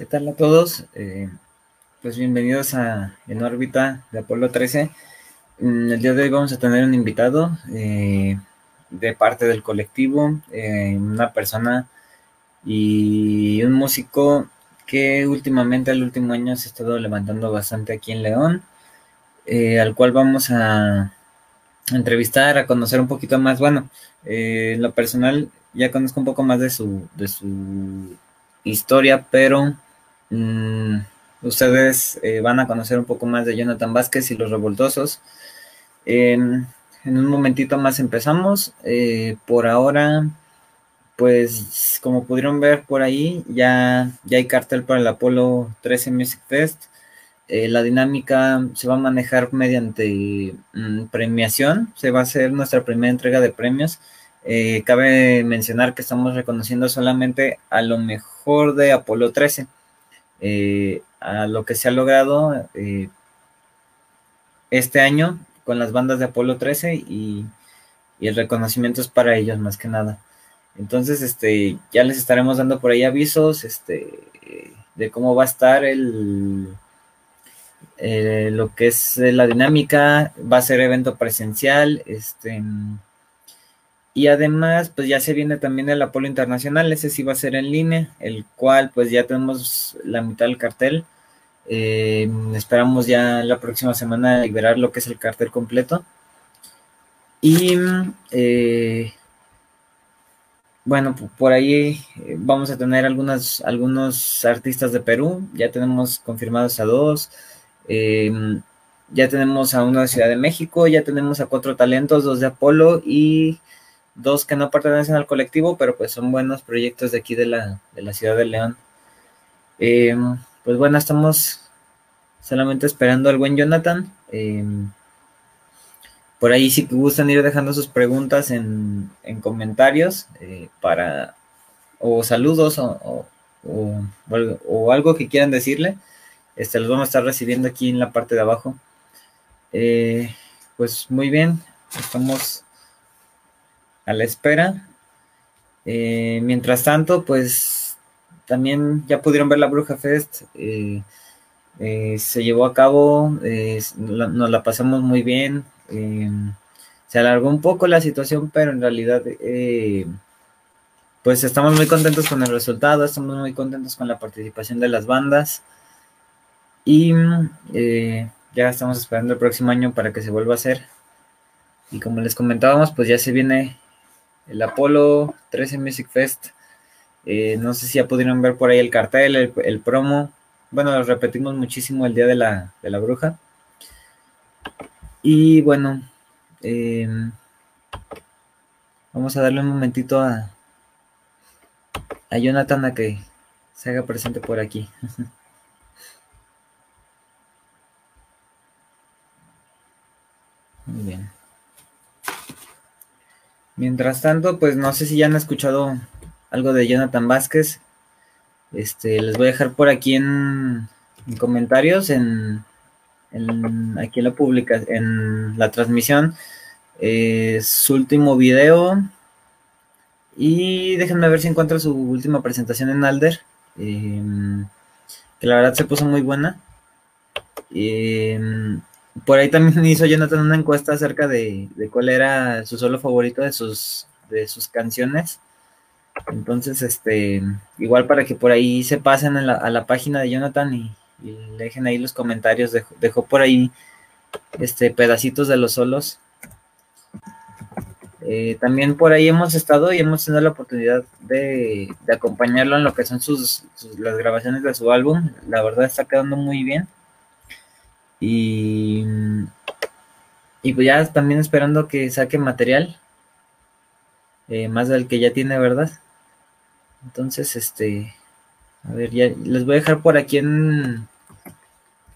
¿Qué tal a todos? Eh, pues bienvenidos a En órbita de Apolo 13. Mm, el día de hoy vamos a tener un invitado eh, de parte del colectivo, eh, una persona y un músico que últimamente, al último año, se ha estado levantando bastante aquí en León, al cual vamos a entrevistar, a conocer un poquito más. Bueno, en lo personal ya conozco un poco más de su, de su historia, pero Mm, ustedes eh, van a conocer un poco más de Jonathan Vázquez y los revoltosos. en un momentito más empezamos. Eh, por ahora, pues como pudieron ver por ahí, ya, ya hay cartel para el Apolo 13 Music Fest. Eh, la dinámica se va a manejar mediante mm, premiación. Se va a hacer nuestra primera entrega de premios. cabe mencionar que estamos reconociendo solamente a lo mejor de Apolo 13. Eh, a lo que se ha logrado eh, este año con las bandas de Apolo 13 y, el reconocimiento es para ellos más que nada. Entonces, este, ya les estaremos dando por ahí avisos, este, de cómo va a estar el, eh, lo que es la dinámica, va a ser evento presencial, este, y además, pues ya se viene también el Apolo Internacional, ese sí va a ser en línea, el cual pues ya tenemos la mitad del cartel. Eh, esperamos ya la próxima semana liberar lo que es el cartel completo. Y eh, bueno, por ahí eh, vamos a tener algunas, algunos artistas de Perú, ya tenemos confirmados a dos, ya tenemos a uno de Ciudad de México, ya tenemos a cuatro talentos, dos de Apolo y dos que no pertenecen al colectivo, pero pues son buenos proyectos de aquí de la, de la ciudad de León. Eh, pues bueno, estamos solamente esperando al buen Jonathan. Eh, por ahí si gustan ir dejando sus preguntas en, en comentarios eh, para o saludos o, o, algo que quieran decirle. Este, los vamos a estar recibiendo aquí en la parte de abajo. pues muy bien, estamos a la espera. Eh, mientras tanto, pues también ya pudieron ver la Bruja Fest. Eh, eh, se llevó a cabo, nos la pasamos muy bien. se alargó un poco la situación, pero en realidad, pues estamos muy contentos con el resultado, estamos muy contentos con la participación de las bandas. Y ya estamos esperando el próximo año para que se vuelva a hacer. Y como les comentábamos, pues ya se viene el Apolo 13 Music Fest. Eh, no sé si ya pudieron ver por ahí el cartel, el, promo. Bueno, lo repetimos muchísimo el día de la, de la bruja. Y bueno, em, vamos a darle un momentito a, a Jonathan a que se haga presente por aquí. Muy bien. Mientras tanto, pues no sé si ya han escuchado algo de Jonathan Vázquez. Este, les voy a dejar por aquí en, comentarios, en, aquí en la publica, en la transmisión, eh, su último video. Y déjenme ver si encuentro su última presentación en Alder. Em, que la verdad se puso muy buena. Eh, por ahí también hizo Jonathan una encuesta acerca de, cuál era su solo favorito de sus, de sus canciones. Entonces, este, igual para que por ahí se pasen a la, página de Jonathan y, le dejen ahí los comentarios. Dejó, por ahí este pedacitos de los solos. Eh, también por ahí hemos estado y hemos tenido la oportunidad de, acompañarlo en lo que son sus, las grabaciones de su álbum. La verdad está quedando muy bien. Y, y pues ya también esperando que saque material. Eh, más del que ya tiene, ¿verdad? Entonces, este, a ver, ya les voy a dejar por aquí en,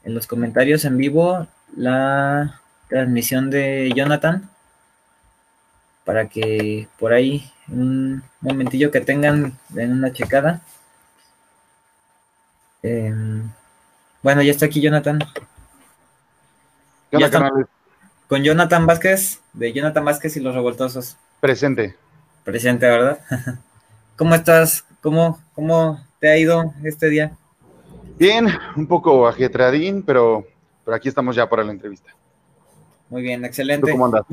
en los comentarios en vivo la transmisión de Jonathan para que por ahí un momentillo que tengan en una checada. Em, bueno, ya está aquí Jonathan con Jonathan Vázquez, de Jonathan Vázquez y los revoltosos. Presente. Presente, ¿verdad? ¿Cómo estás? ¿Cómo, ¿Cómo te ha ido este día? Bien, un poco ajetradín, pero, pero aquí estamos ya para la entrevista. Muy bien, excelente. ¿Cómo andas?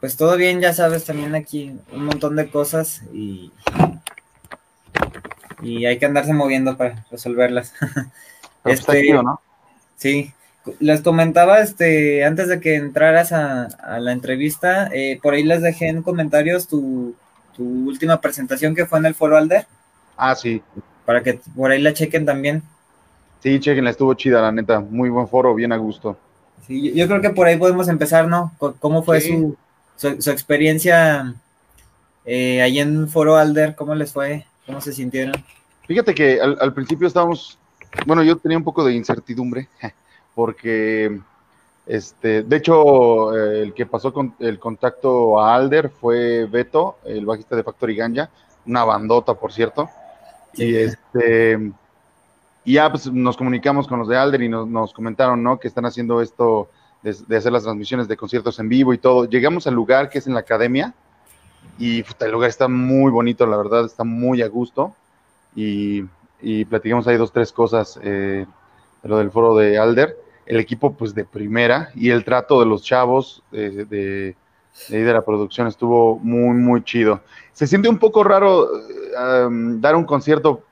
Pues todo bien, ya sabes, también aquí un montón de cosas y, y hay que andarse moviendo para resolverlas. Pues este, ¿no? Sí, les comentaba este antes de que entraras a, la entrevista, eh, por ahí les dejé en comentarios tu, tu última presentación que fue en el Foro Alder. Ah, sí. Para que por ahí la chequen también. Sí, chequen, estuvo chida, la neta. Muy buen foro, bien a gusto. Sí, yo creo que por ahí podemos empezar, ¿no? ¿Cómo fue su, su, experiencia eh, ahí en Foro Alder? ¿Cómo les fue? ¿Cómo se sintieron? Fíjate que al, principio estábamos, bueno, yo tenía un poco de incertidumbre, porque, este, de hecho, eh, el que pasó con el contacto a Alder fue Beto, el bajista de Factory Ganja, una bandota, por cierto. Y este y ya pues, nos comunicamos con los de Alder y nos, comentaron, ¿no? Que están haciendo esto de, hacer las transmisiones de conciertos en vivo y todo. Llegamos al lugar que es en la academia y el lugar está muy bonito, la verdad, está muy a gusto. Y, platicamos ahí dos, tres cosas eh, lo del foro de Alder. El equipo, pues, de primera y el trato de los chavos eh, de, de, la producción estuvo muy, muy chido. Se siente un poco raro eh, dar un concierto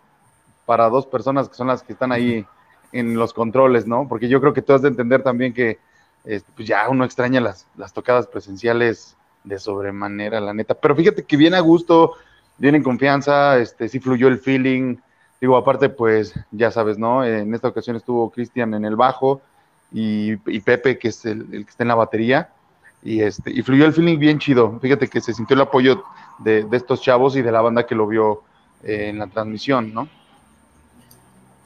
para dos personas que son las que están ahí en los controles, ¿no? Porque yo creo que tú has de entender también que este, pues ya uno extraña las, las tocadas presenciales de sobremanera, la neta. Pero fíjate que viene a gusto, viene en confianza, este, sí fluyó el feeling. Digo, aparte, pues ya sabes, ¿no? En esta ocasión estuvo Cristian en el bajo y, Pepe, que es el, que está en la batería. Y, este, y fluyó el feeling bien chido. Fíjate que se sintió el apoyo de, de estos chavos y de la banda que lo vio eh, en la transmisión, ¿no?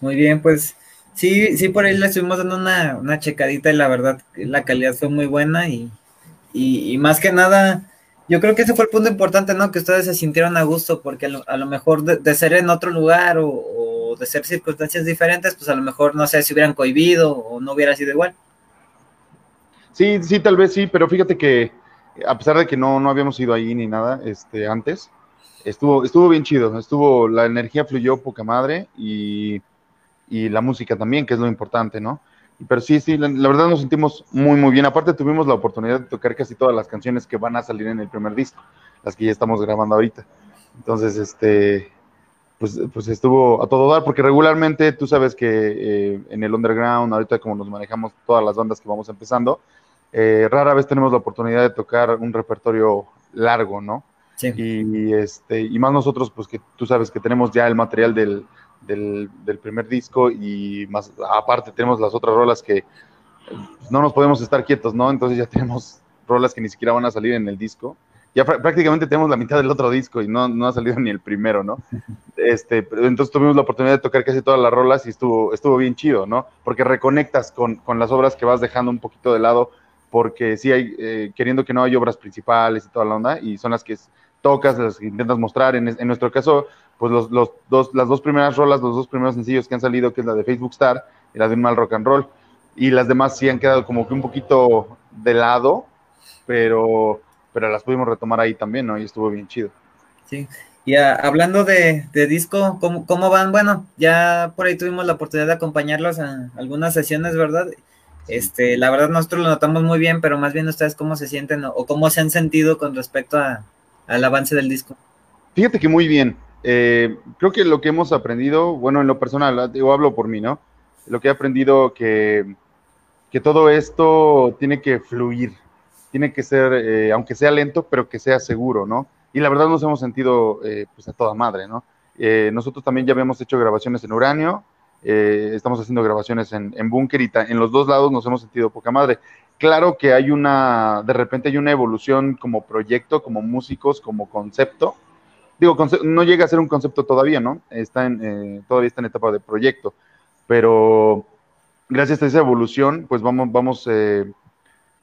Muy bien, pues sí, sí, por ahí le estuvimos dando una, una checadita y la verdad la calidad fue muy buena y, y, más que nada, yo creo que ese fue el punto importante, ¿no? Que ustedes se sintieron a gusto, porque a lo, mejor de, ser en otro lugar o, de ser circunstancias diferentes, pues a lo mejor no sé si hubieran cohibido o no hubiera sido igual. Sí, sí, tal vez sí, pero fíjate que a pesar de que no, no habíamos ido ahí ni nada este, antes, estuvo, estuvo bien chido, estuvo, la energía fluyó poca madre y y la música también, que es lo importante, ¿no? Pero sí, sí, la, verdad nos sentimos muy, muy bien. Aparte tuvimos la oportunidad de tocar casi todas las canciones que van a salir en el primer disco, las que ya estamos grabando ahorita. Entonces, este, pues, pues estuvo a todo dar, porque regularmente tú sabes que eh, en el underground, ahorita como nos manejamos todas las bandas que vamos empezando, eh, rara vez tenemos la oportunidad de tocar un repertorio largo, ¿no? Sí. Y, este, y más nosotros, pues que tú sabes que tenemos ya el material del, del, primer disco y más aparte tenemos las otras rolas que pues, no nos podemos estar quietos, ¿no? Entonces ya tenemos rolas que ni siquiera van a salir en el disco. Ya prácticamente tenemos la mitad del otro disco y no, no ha salido ni el primero, ¿no? Este, entonces tuvimos la oportunidad de tocar casi todas las rolas y estuvo, estuvo bien chido, ¿no? Porque reconectas con, con las obras que vas dejando un poquito de lado, porque sí hay, eh, queriendo que no hay obras principales y toda la onda, y son las que tocas, las que intentas mostrar. En, en nuestro caso, pues los, los, dos, las dos primeras rolas, los dos primeros sencillos que han salido, que es la de Facebook Star y la de Un Mal Rock and Roll, y las demás sí han quedado como que un poquito de lado, pero, pero las pudimos retomar ahí también, ¿no? Y estuvo bien chido. Sí, y hablando de, de disco, ¿cómo, ¿cómo, van? Bueno, ya por ahí tuvimos la oportunidad de acompañarlos a algunas sesiones, ¿verdad? Este, la verdad nosotros lo notamos muy bien, pero más bien ustedes cómo se sienten o, cómo se han sentido con respecto a, al avance del disco. Fíjate que muy bien. Eh, creo que lo que hemos aprendido, bueno, en lo personal, yo hablo por mí, ¿no? Lo que he aprendido que, que todo esto tiene que fluir, tiene que ser, eh, aunque sea lento, pero que sea seguro, ¿no? Y la verdad nos hemos sentido eh, pues a toda madre, ¿no? nosotros también ya habíamos hecho grabaciones en Uranio, estamos haciendo grabaciones en, en Búnker y en los dos lados nos hemos sentido poca madre. Claro que hay una, de repente hay una evolución como proyecto, como músicos, como concepto, digo, no llega a ser un concepto todavía, ¿no? Está en, eh, todavía está en etapa de proyecto, pero gracias a esa evolución, pues vamos, vamos eh,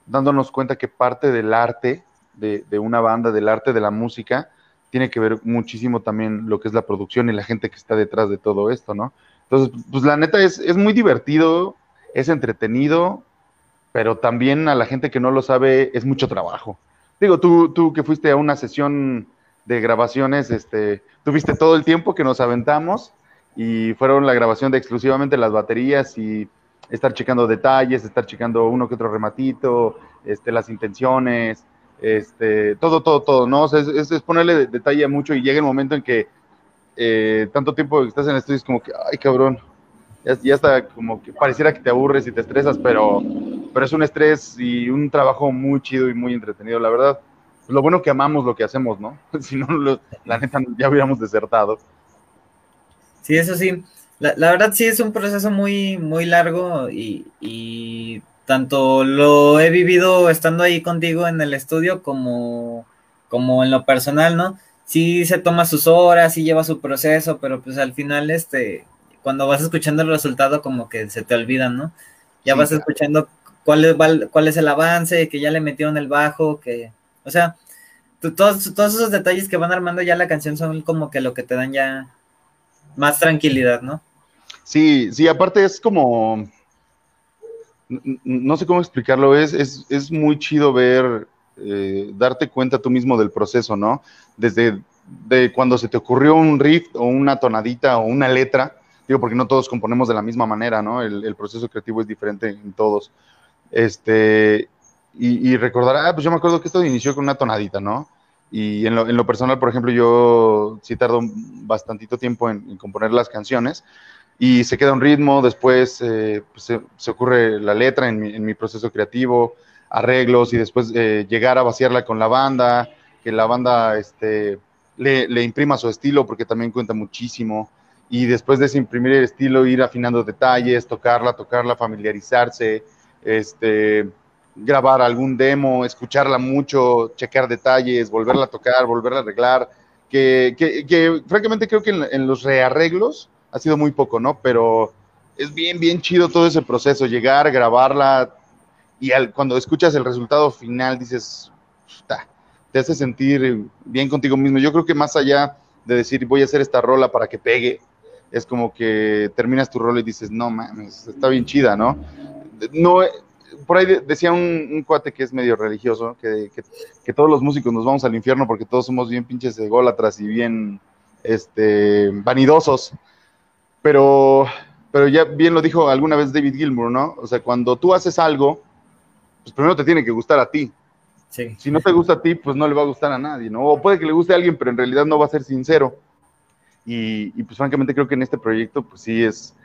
dándonos cuenta que parte del arte de, una banda, del arte de la música, tiene que ver muchísimo también lo que es la producción y la gente que está detrás de todo esto, ¿no? Entonces, pues la neta es, es muy divertido, es entretenido, pero también a la gente que no lo sabe es mucho trabajo. Digo, tú, tú que fuiste a una sesión de grabaciones, este, tuviste todo el tiempo que nos aventamos y fueron la grabación de exclusivamente las baterías y estar checando detalles, estar checando uno que otro rematito, este, las intenciones, este, todo, todo, todo, ¿no? Sea, es, ponerle detalle mucho y llega el momento en que eh, tanto tiempo que estás en el estudio es como que, ay, cabrón, ya, ya está como que pareciera que te aburres y te estresas, pero, pero es un estrés y un trabajo muy chido y muy entretenido, la verdad. Lo bueno que amamos lo que hacemos, ¿no? si no, la neta, ya hubiéramos desertado. Sí, eso sí. La, verdad sí es un proceso muy, muy largo y, tanto lo he vivido estando ahí contigo en el estudio como, como en lo personal, ¿no? Sí se toma sus horas, sí lleva su proceso, pero pues al final, este, cuando vas escuchando el resultado como que se te olvidan, ¿no? Ya vas escuchando cuál es, cuál es el avance, que ya le metieron el bajo, que, o sea, todos, todos esos detalles que van armando ya la canción son como que lo que te dan ya más tranquilidad, ¿no? Sí, sí, aparte es como, no sé cómo explicarlo, es, es, muy chido ver, eh, darte cuenta tú mismo del proceso, ¿no? Desde de cuando se te ocurrió un riff o una tonadita o una letra, digo, porque no todos componemos de la misma manera, ¿no? El, proceso creativo es diferente en todos. Este, y, y recordar, ah, pues yo me acuerdo que esto inició con una tonadita, ¿no? Y en lo, en lo, personal, por ejemplo, yo sí tardo bastantito tiempo en, componer las canciones y se queda un ritmo, después eh, pues, se, ocurre la letra en mi, en mi, proceso creativo, arreglos y después eh, llegar a vaciarla con la banda, que la banda este, le, le, imprima su estilo porque también cuenta muchísimo y después de ese imprimir el estilo ir afinando detalles, tocarla, tocarla, familiarizarse, este grabar algún demo, escucharla mucho, checar detalles, volverla a tocar, volverla a arreglar, que, que, francamente creo que en, los rearreglos ha sido muy poco, ¿no? Pero es bien, bien chido todo ese proceso, llegar, grabarla y al, cuando escuchas el resultado final dices, te hace sentir bien contigo mismo. Yo creo que más allá de decir voy a hacer esta rola para que pegue, es como que terminas tu rol y dices, no mames, está bien chida, ¿no? No, por ahí decía un, cuate que es medio religioso, que, todos los músicos nos vamos al infierno porque todos somos bien pinches ególatras y bien este, vanidosos. Pero, pero ya bien lo dijo alguna vez David Gilmour, ¿no? O sea, cuando tú haces algo, pues primero te tiene que gustar a ti. Si no te gusta a ti, pues no le va a gustar a nadie, ¿no? O puede que le guste a alguien, pero en realidad no va a ser sincero. Y, y pues francamente creo que en este proyecto, pues sí es,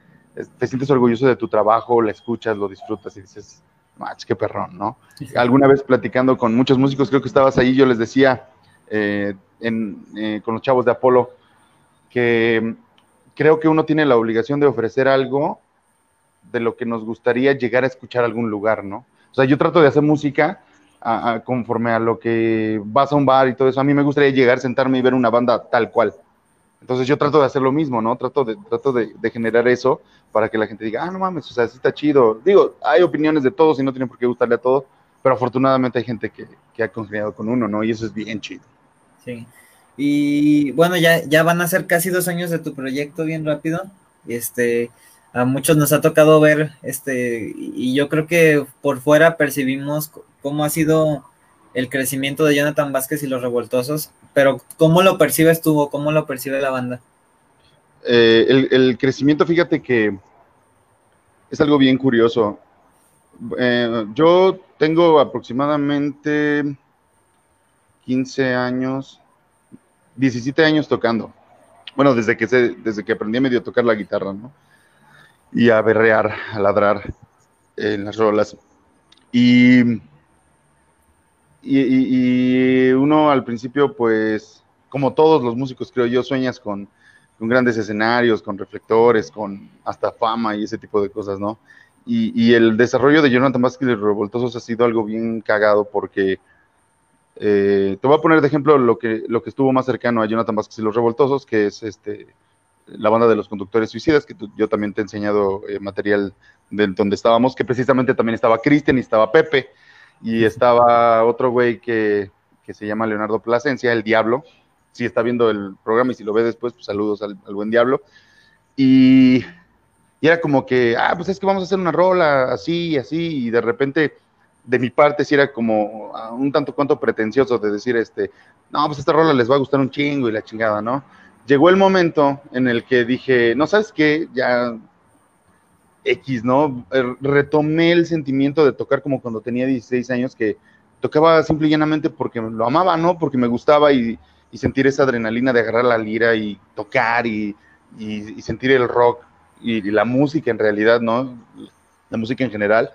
te sientes orgulloso de tu trabajo, la escuchas, lo disfrutas y dices, Mach, qué perrón, ¿no? Alguna vez platicando con muchos músicos, creo que estabas ahí, yo les decía eh, eh, con los chavos de Apolo que creo que uno tiene la obligación de ofrecer algo de lo que nos gustaría llegar a escuchar a algún lugar, ¿no? O sea, yo trato de hacer música conforme a lo que vas a un bar y todo eso. A mí me gustaría llegar, sentarme y ver una banda tal cual. Entonces yo trato de hacer lo mismo, ¿no? Trato de, trato de, generar eso para que la gente diga, ah, no mames, o sea, sí está chido. Digo, hay opiniones de todos y no tienen por qué gustarle a todos, pero afortunadamente hay gente que, que ha congeniado con uno, ¿no? Y eso es bien chido. Sí. Y bueno, ya, ya van a ser casi dos años de tu proyecto bien rápido. Este, a muchos nos ha tocado ver, este, y yo creo que por fuera percibimos cómo ha sido el crecimiento de Jonathan Vázquez y los revoltosos, pero ¿cómo lo percibes tú o cómo lo percibe la banda? Eh, el, crecimiento, fíjate que es algo bien curioso. Eh, yo tengo aproximadamente 15 años, 17 años tocando. Bueno, desde que, desde que aprendí a medio tocar la guitarra, ¿no? Y a berrear, a ladrar en las rolas. Y y, uno al principio, pues, como todos los músicos, creo yo, sueñas con, grandes escenarios, con reflectores, con hasta fama y ese tipo de cosas, ¿no? Y, el desarrollo de Jonathan Vázquez y los Revoltosos ha sido algo bien cagado porque eh, te voy a poner de ejemplo lo que, lo que estuvo más cercano a Jonathan Vázquez y los Revoltosos, que es este la banda de los conductores suicidas, que yo también te he enseñado eh, material de donde estábamos, que precisamente también estaba Cristian y estaba Pepe y estaba otro güey que, se llama Leonardo Plasencia, el Diablo. Si está viendo el programa y si lo ve después, pues saludos al, buen Diablo. Y, era como que, ah, pues es que vamos a hacer una rola así y así, y de repente de mi parte sí era como un tanto cuanto pretencioso de decir, este, no, pues esta rola les va a gustar un chingo y la chingada, ¿no? llegó el momento en el que dije, no sabes qué, ya X, ¿no? Er, retomé el sentimiento de tocar como cuando tenía 16 años, que tocaba simple y llanamente porque lo amaba, ¿no? Porque me gustaba y, sentir esa adrenalina de agarrar la lira y tocar y, sentir el rock y, la música en realidad, ¿no? La música en general.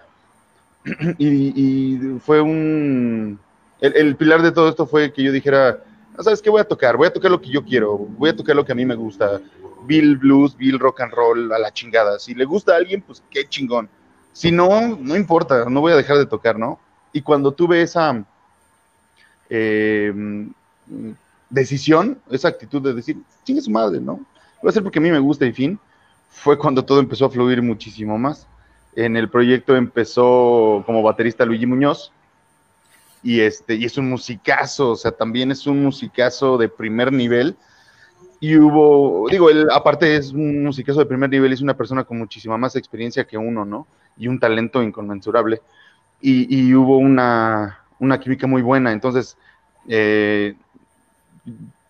Y, fue un... El, pilar de todo esto fue que yo dijera, ¿sabes qué voy a tocar? Voy a tocar lo que yo quiero, voy a tocar lo que a mí me gusta. Bill Blues, Bill Rock and Roll, a la chingada. Si le gusta a alguien, pues qué chingón. Si no, no importa, no voy a dejar de tocar, ¿no? Y cuando tuve esa eh, decisión, esa actitud de decir, chingue su madre, ¿no? Voy a hacer porque a mí me gusta y fin, fue cuando todo empezó a fluir muchísimo más. En el proyecto empezó como baterista Luigi Muñoz, y este y es un musicazo, o sea, también es un musicazo de primer nivel. Y hubo, digo, él aparte es un musicazo de primer nivel, es una persona con muchísima más experiencia que uno, ¿no? Y un talento inconmensurable. Y, hubo una, una, química muy buena. Entonces, eh,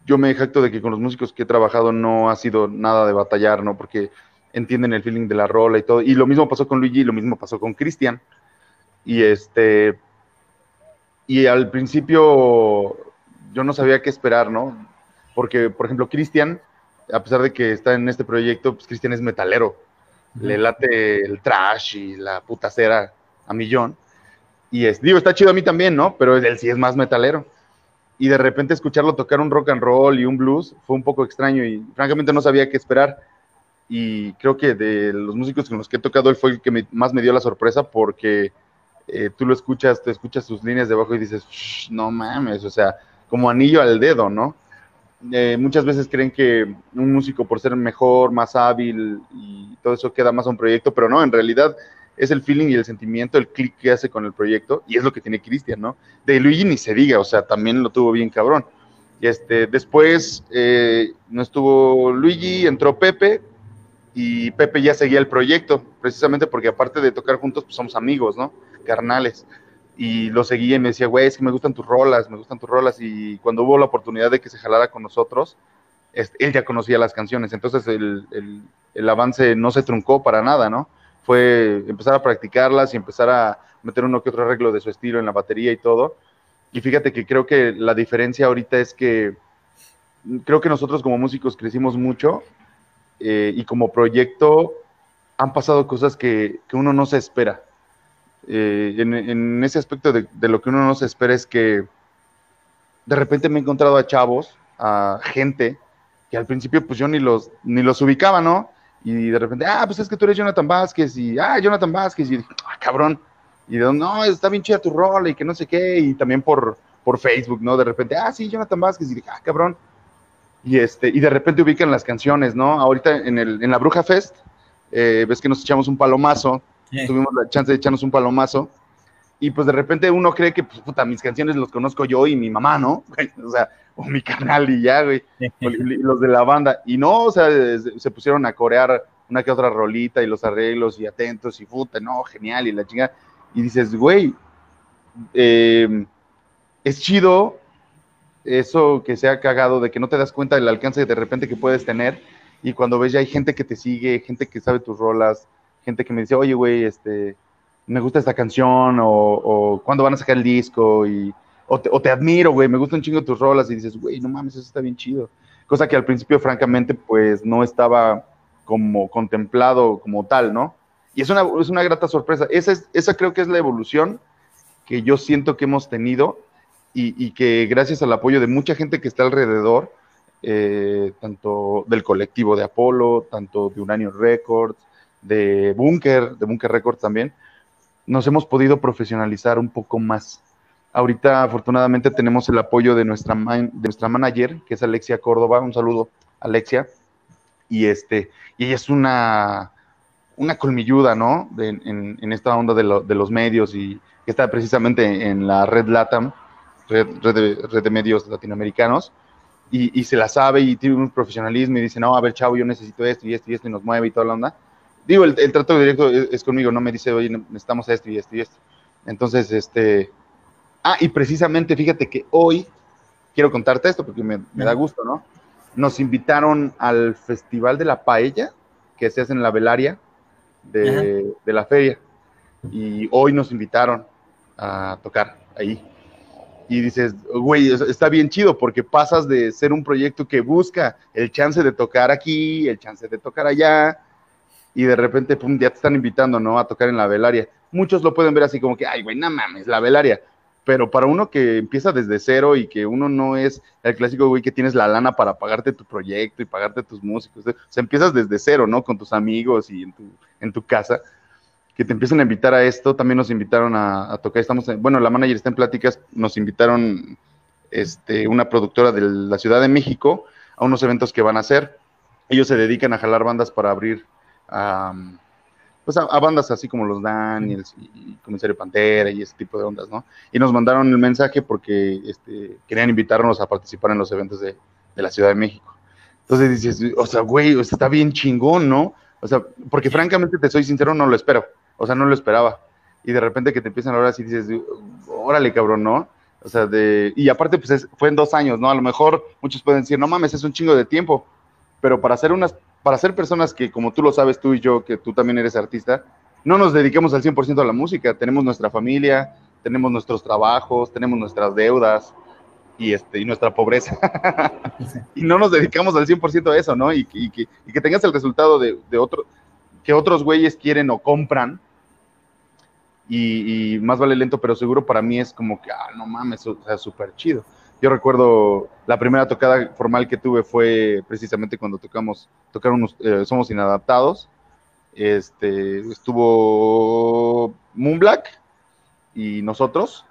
yo me jacto de que con los músicos que he trabajado no ha sido nada de batallar, ¿no? Porque entienden el feeling de la rola y todo. Y lo mismo pasó con Luigi, y lo mismo pasó con Cristian. Y este, y al principio yo no sabía qué esperar, ¿no? Porque, por ejemplo, Cristian, a pesar de que está en este proyecto, pues Cristian es metalero. Le late el trash y la putacera a millón. Y es, digo, está chido a mí también, ¿no? Pero él sí es más metalero. Y de repente escucharlo tocar un rock and roll y un blues fue un poco extraño y francamente no sabía qué esperar. Y creo que de los músicos con los que he tocado, él fue el que más me dio la sorpresa porque eh, tú lo escuchas, te escuchas sus líneas de abajo y dices, no mames, o sea, como anillo al dedo, ¿no? Eh, muchas veces creen que un músico por ser mejor, más hábil y todo eso queda más a un proyecto, pero no, en realidad es el feeling y el sentimiento, el clic que hace con el proyecto y es lo que tiene Cristian, ¿no? De Luigi ni se diga, o sea, también lo tuvo bien cabrón. Este, después eh, no estuvo Luigi, entró Pepe y Pepe ya seguía el proyecto, precisamente porque aparte de tocar juntos, pues somos amigos, ¿no? carnales. Y lo seguía y me decía, güey, es que me gustan tus rolas, me gustan tus rolas. Y cuando hubo la oportunidad de que se jalara con nosotros, él ya conocía las canciones. Entonces el, el, avance no se truncó para nada, ¿no? Fue empezar a practicarlas y empezar a meter uno que otro arreglo de su estilo en la batería y todo. Y fíjate que creo que la diferencia ahorita es que creo que nosotros como músicos crecimos mucho eh, y como proyecto han pasado cosas que, que uno no se espera. Eh, en, ese aspecto de, lo que uno no se espera es que de repente me he encontrado a chavos, a gente que al principio pues yo ni los, ni los ubicaba, ¿no? Y de repente, ah, pues es que tú eres Jonathan Vázquez y, ah, Jonathan Vázquez y, ah, cabrón. Y de, no, está bien chida tu rol y que no sé qué, y también por, por Facebook, ¿no? De repente, ah, sí, Jonathan Vázquez y dije, ah, cabrón. Y, este, y de repente ubican las canciones, ¿no? Ahorita en, el, en la Bruja Fest, eh, ves que nos echamos un palomazo tuvimos la chance de echarnos un palomazo. Y pues de repente uno cree que, pues, puta, mis canciones los conozco yo y mi mamá, ¿no? O sea, o mi canal y ya, güey. los de la banda. Y no, o sea, se pusieron a corear una que otra rolita y los arreglos y atentos y puta, no, genial y la chingada. Y dices, güey, em, es chido eso que se ha cagado de que no te das cuenta del alcance de repente que puedes tener y cuando ves ya hay gente que te sigue, gente que sabe tus rolas, gente que me dice, oye, güey, este, me gusta esta canción, o, o cuándo van a sacar el disco, y, o, te, admiro, güey, me gustan un chingo tus rolas, y dices, güey, no mames, eso está bien chido. Cosa que al principio, francamente, pues no estaba como contemplado como tal, ¿no? Y es una, es una grata sorpresa. Esa, es, esa creo que es la evolución que yo siento que hemos tenido y, y que gracias al apoyo de mucha gente que está alrededor, eh, tanto del colectivo de Apolo, tanto de Uranio Records, de Bunker, de Bunker Records también, nos hemos podido profesionalizar un poco más. Ahorita, afortunadamente, tenemos el apoyo de nuestra, de nuestra manager, que es Alexia Córdoba. Un saludo, Alexia. Y, este, y ella es una, una colmilluda, ¿no? en, esta onda de, los medios y que está precisamente en la red LATAM, red, red, de, medios latinoamericanos. Y, y, se la sabe y tiene un profesionalismo y dice, no, a ver, chavo, yo necesito esto y esto y esto y nos mueve y toda la onda digo, el, trato directo es, conmigo, no me dice, oye, necesitamos esto y esto y esto. Entonces, este, ah, y precisamente fíjate que hoy quiero contarte esto porque me, da gusto, ¿no? nos invitaron al Festival de la Paella, que se hace en la velaria de, de la feria. Y hoy nos invitaron a tocar ahí. Y dices, güey, está bien chido porque pasas de ser un proyecto que busca el chance de tocar aquí, el chance de tocar allá, y de repente, pum, ya te están invitando, ¿no? A tocar en la velaria. Muchos lo pueden ver así como que, ay, güey, no mames, la velaria. Pero para uno que empieza desde cero y que uno no es el clásico güey que tienes la lana para pagarte tu proyecto y pagarte tus músicos, o empiezas desde cero, ¿no? Con tus amigos y en tu, en tu casa que te empiezan a invitar a esto, también nos invitaron a, tocar, estamos, bueno, la manager está en pláticas, nos invitaron este, una productora de la Ciudad de México a unos eventos que van a hacer. Ellos se dedican a jalar bandas para abrir a, pues a, bandas así como los Daniels y, Comisario Pantera y ese tipo de ondas, ¿no? Y nos mandaron el mensaje porque este, querían invitarnos a participar en los eventos de, de la Ciudad de México. Entonces dices, o sea, güey, está bien chingón, ¿no? O sea, porque francamente te soy sincero, no lo espero. O sea, no lo esperaba. Y de repente que te empiezan a hablar así, dices, órale, cabrón, ¿no? O sea, de, y aparte, pues fue en dos años, ¿no? A lo mejor muchos pueden decir, no mames, es un chingo de tiempo, pero para ser unas, para ser personas que, como tú lo sabes, tú y yo, que tú también eres artista, no nos dediquemos al 100% a la música, tenemos nuestra familia, tenemos nuestros trabajos, tenemos nuestras deudas y, este, y nuestra pobreza. y no nos dedicamos al 100% a eso, ¿no? Y, y, que, y que tengas el resultado de, de otro, que otros güeyes quieren o compran, y, más vale lento pero seguro para mí es como que, ah, no mames, o sea, súper chido. Yo recuerdo la primera tocada formal que tuve fue precisamente cuando tocamos, tocaron eh, Somos Inadaptados. Este, estuvo Moonblack y nosotros.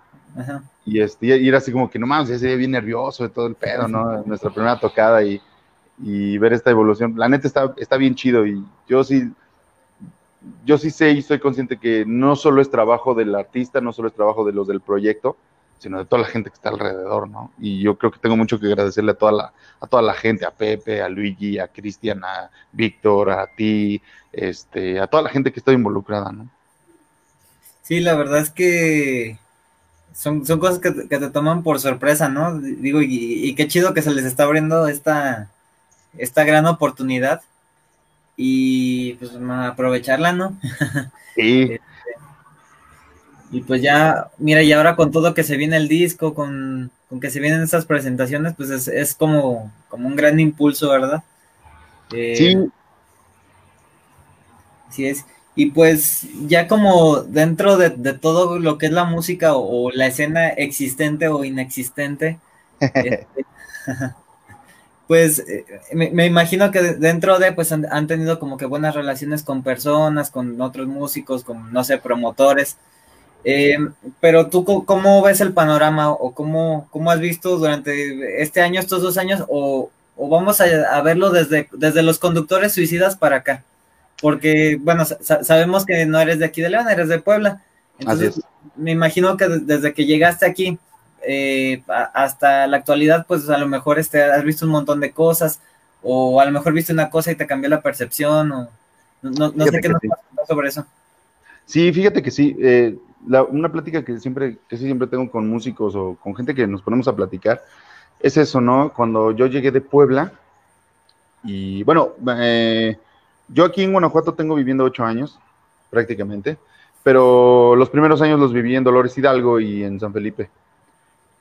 Y, este, y era así como que no mames, bien nervioso de todo el pedo, ¿no? Nuestra primera tocada y, y ver esta evolución. La neta está, está bien chido y yo sí yo sí sé y estoy consciente que no solo es trabajo del artista, no solo es trabajo de los del proyecto, sino de toda la gente que está alrededor, ¿no? Y yo creo que tengo mucho que agradecerle a toda la, a toda la gente, a Pepe, a Luigi, a Cristian, a Víctor, a ti, este, a toda la gente que está involucrada, ¿no? Sí, la verdad es que son, son cosas que, te toman por sorpresa, ¿no? Digo, y, y, qué chido que se les está abriendo esta, esta gran oportunidad y pues aprovecharla, ¿no? Sí. Y pues ya, mira, y ahora con todo que se viene el disco, con, con que se vienen estas presentaciones, pues es, es como, como un gran impulso, ¿verdad? Eh, sí. Sí es. Y pues ya como dentro de, todo lo que es la música o, la escena existente o inexistente, este, pues eh, me, imagino que dentro de, pues han, tenido como que buenas relaciones con personas, con otros músicos, con, no sé, promotores. Eh, pero tú, ¿cómo ves el panorama o cómo, cómo has visto durante este año, estos dos años, o, vamos a, verlo desde, desde los conductores suicidas para acá? Porque, bueno, sabemos que no eres de aquí de León, eres de Puebla. Entonces, me imagino que desde que llegaste aquí, eh, hasta la actualidad, pues a lo mejor este, has visto un montón de cosas, o a lo mejor viste una cosa y te cambió la percepción, o no, sé qué nos sobre eso. Sí, fíjate que sí. Eh, una plática que siempre, que siempre tengo con músicos o con gente que nos ponemos a platicar, es eso, ¿no? Cuando yo llegué de Puebla, y bueno, eh, yo aquí en Guanajuato tengo viviendo ocho años, prácticamente, pero los primeros años los viví en Dolores Hidalgo y en San Felipe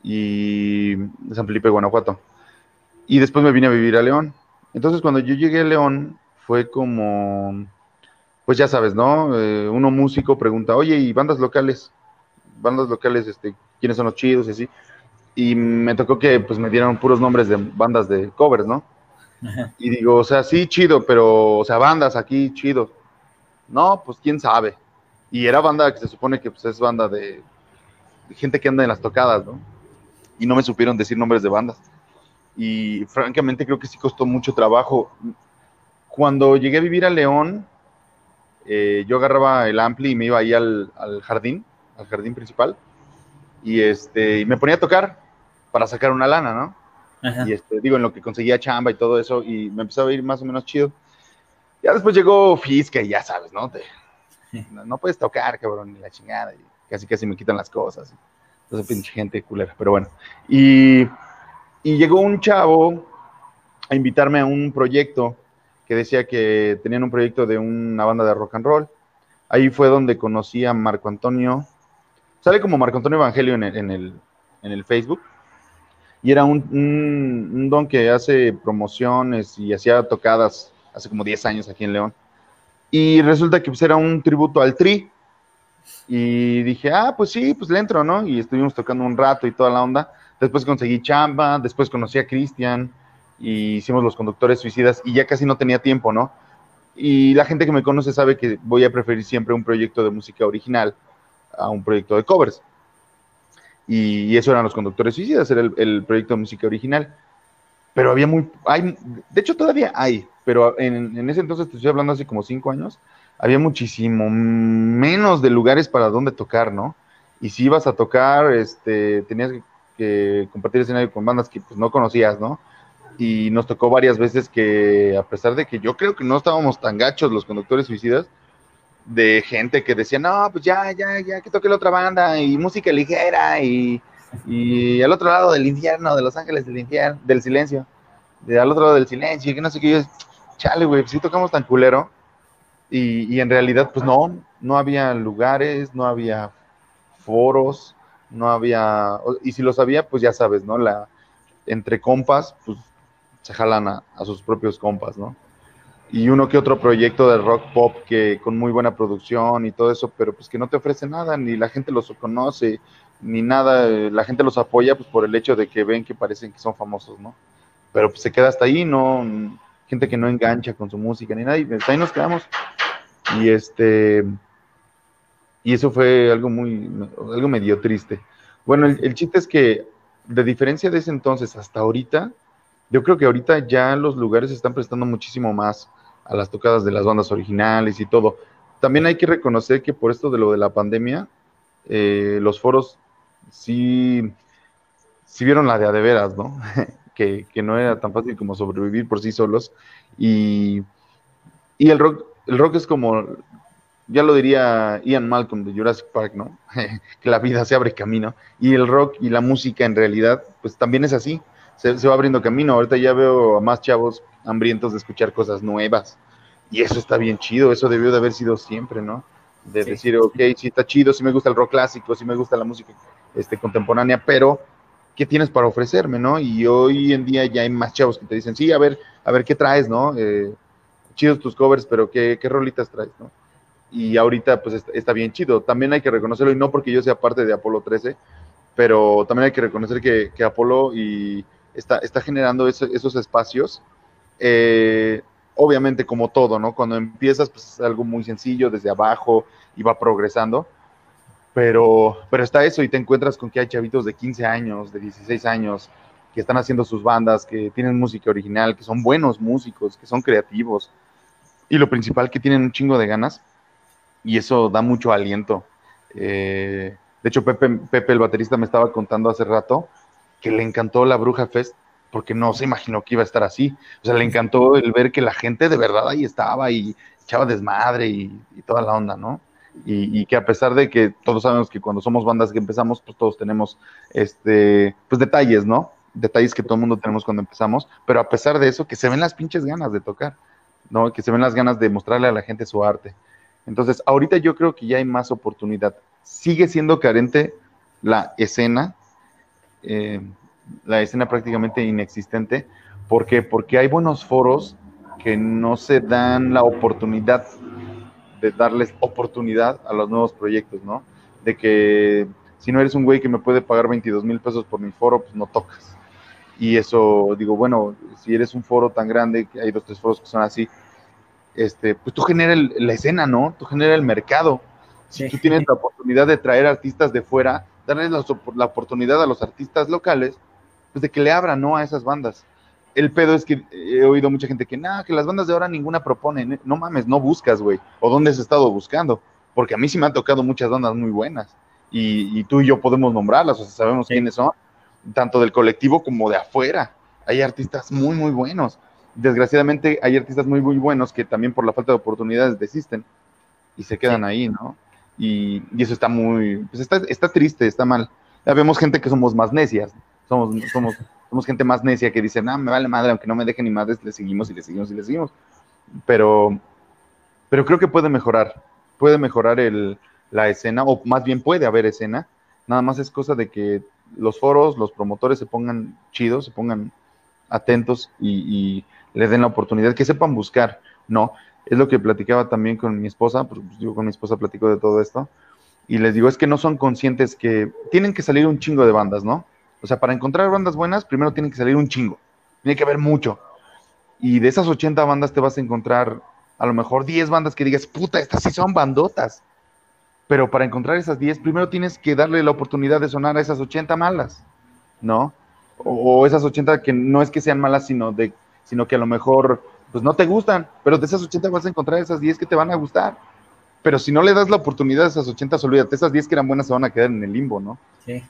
y San Felipe, Guanajuato. Y después me vine a vivir a León. Entonces cuando yo llegué a León fue como, pues ya sabes, ¿no? Eh, uno músico pregunta, oye, ¿y bandas locales? Bandas locales, este, ¿quiénes son los chidos y así? Y me tocó que pues me dieran puros nombres de bandas de covers, ¿no? Y digo, o sea, sí, chido, pero, o sea, bandas aquí, chido. No, pues quién sabe. Y era banda que se supone que pues, es banda de gente que anda en las tocadas, ¿no? y no me supieron decir nombres de bandas. Y francamente creo que sí costó mucho trabajo. Cuando llegué a vivir a León, eh, yo agarraba el ampli y me iba ahí al, jardín, al jardín principal, y, este, y me ponía a tocar para sacar una lana, ¿no? Y este, digo, en lo que conseguía chamba y todo eso, y me empezaba a ir más o menos chido. Ya después llegó Fisca y ya sabes, ¿no? Te, no, puedes tocar, cabrón, ni la chingada, y casi casi me quitan las cosas. Entonces, pinche gente culera, pero bueno. Y, llegó un chavo a invitarme a un proyecto que decía que tenían un proyecto de una banda de rock and roll. Ahí fue donde conocí a Marco Antonio. Sale como Marco Antonio Evangelio en el, en el, Facebook. Y era un, un, don que hace promociones y hacía tocadas hace como 10 años aquí en León. Y resulta que pues, era un tributo al Tri. Y dije, ah, pues sí, pues le entro, ¿no? Y estuvimos tocando un rato y toda la onda. Después conseguí chamba, después conocí a Cristian y hicimos los conductores suicidas y ya casi no tenía tiempo, ¿no? Y la gente que me conoce sabe que voy a preferir siempre un proyecto de música original a un proyecto de covers. Y, eso eran los conductores suicidas, era el, proyecto de música original. Pero había muy, hay, de hecho todavía hay, pero en, en ese entonces te estoy hablando hace como cinco años, había muchísimo menos de lugares para donde tocar, ¿no? Y si ibas a tocar, este, tenías que, compartir escenario con bandas que pues, no conocías, ¿no? Y nos tocó varias veces que, a pesar de que yo creo que no estábamos tan gachos los conductores suicidas, de gente que decía, no, pues ya, ya, ya, que toque la otra banda, y música ligera, y, y al otro lado del infierno, de Los Ángeles del infierno, del silencio, de al otro lado del silencio, y que no sé qué, yo, chale, güey, si tocamos tan culero, y, y en realidad, pues no, no había lugares, no había foros, no había, y si los había, pues ya sabes, ¿no? La, entre compas, pues se jalan a, sus propios compas, ¿no? Y uno que otro proyecto de rock pop que con muy buena producción y todo eso, pero pues que no te ofrece nada, ni la gente los conoce, ni nada, la gente los apoya pues por el hecho de que ven que parecen que son famosos, ¿no? Pero pues se queda hasta ahí, no, gente que no engancha con su música ni nada, y hasta ahí nos quedamos. Y este, y eso fue algo muy, algo medio triste. Bueno, el, el chiste es que, de diferencia de ese entonces hasta ahorita, yo creo que ahorita ya los lugares están prestando muchísimo más a las tocadas de las bandas originales y todo. También hay que reconocer que por esto de lo de la pandemia, eh, los foros sí, sí vieron la de a de veras, ¿no? que, no era tan fácil como sobrevivir por sí solos. Y, y el rock, el rock es como, ya lo diría Ian Malcolm de Jurassic Park, ¿no? que la vida se abre camino. Y el rock y la música en realidad, pues también es así se, va abriendo camino. Ahorita ya veo a más chavos hambrientos de escuchar cosas nuevas. Y eso está bien chido, eso debió de haber sido siempre, ¿no? De decir, ok, sí está chido, sí me gusta el rock clásico, sí me gusta la música este, contemporánea, pero ¿qué tienes para ofrecerme, no? Y hoy en día ya hay más chavos que te dicen, sí, a ver, a ver qué traes, ¿no? Eh, chidos tus covers, pero ¿qué, ¿qué, rolitas traes, no? Y ahorita, pues está, bien chido. También hay que reconocerlo, y no porque yo sea parte de Apolo 13, pero también hay que reconocer que, que Apolo y está, generando esos espacios. Eh, obviamente como todo, ¿no? Cuando empiezas, pues es algo muy sencillo, desde abajo y va progresando. Pero, pero está eso y te encuentras con que hay chavitos de 15 años, de 16 años, que están haciendo sus bandas, que tienen música original, que son buenos músicos, que son creativos. Y lo principal, que tienen un chingo de ganas. Y eso da mucho aliento. Eh, de hecho, Pepe, Pepe, el baterista, me estaba contando hace rato que le encantó la Bruja Fest porque no se imaginó que iba a estar así. O sea, le encantó el ver que la gente de verdad ahí estaba y echaba desmadre y, toda la onda, ¿no? Y, que a pesar de que todos sabemos que cuando somos bandas que empezamos, pues todos tenemos, este, pues detalles, ¿no? Detalles que todo el mundo tenemos cuando empezamos, pero a pesar de eso, que se ven las pinches ganas de tocar, ¿no? Que se ven las ganas de mostrarle a la gente su arte. Entonces, ahorita yo creo que ya hay más oportunidad. Sigue siendo carente la escena, eh, la escena prácticamente inexistente. ¿Por qué? Porque hay buenos foros que no se dan la oportunidad de darles oportunidad a los nuevos proyectos, ¿no? De que si no eres un güey que me puede pagar 22 mil pesos por mi foro, pues no tocas. Y eso, digo, bueno, si eres un foro tan grande, que hay dos, tres foros que son así, este, pues tú genera la escena, ¿no? Tú genera el mercado. Si tú tienes la oportunidad de traer artistas de fuera, darles la, oportunidad a los artistas locales, pues de que le abran, ¿no? A esas bandas. El pedo es que he oído mucha gente que, nada, que las bandas de ahora ninguna proponen. No mames, no buscas, güey. ¿O dónde has estado buscando? Porque a mí sí me han tocado muchas bandas muy buenas. Y, tú y yo podemos nombrarlas, o sea, sabemos quiénes son, tanto del colectivo como de afuera. Hay artistas muy, muy buenos. Desgraciadamente hay artistas muy, muy buenos que también por la falta de oportunidades desisten y se quedan ahí, ¿no? Y, eso está muy, pues está, está triste, está mal. Ya vemos gente que somos más necias, somos, somos somos gente más necia que dice, no, me vale madre, aunque no me dejen ni madres, le seguimos y le seguimos y le seguimos. Pero, pero creo que puede mejorar, puede mejorar el, la escena, o más bien puede haber escena, nada más es cosa de que los foros, los promotores se pongan chidos, se pongan atentos y, y le den la oportunidad, que sepan buscar, ¿no? Es lo que platicaba también con mi esposa, pues yo con mi esposa platico de todo esto, y les digo, es que no son conscientes que tienen que salir un chingo de bandas, ¿no? O sea, para encontrar bandas buenas, primero tienen que salir un chingo, tiene que haber mucho. Y de esas 80 bandas te vas a encontrar a lo mejor 10 bandas que digas, puta, estas sí son bandotas. Pero para encontrar esas 10, primero tienes que darle la oportunidad de sonar a esas 80 malas, ¿no? O, o esas 80 que no es que sean malas, sino, de, sino que a lo mejor pues no te gustan, pero de esas 80 vas a encontrar esas 10 que te van a gustar. Pero si no le das la oportunidad a esas 80, olvídate, esas 10 que eran buenas se van a quedar en el limbo, ¿no? Sí.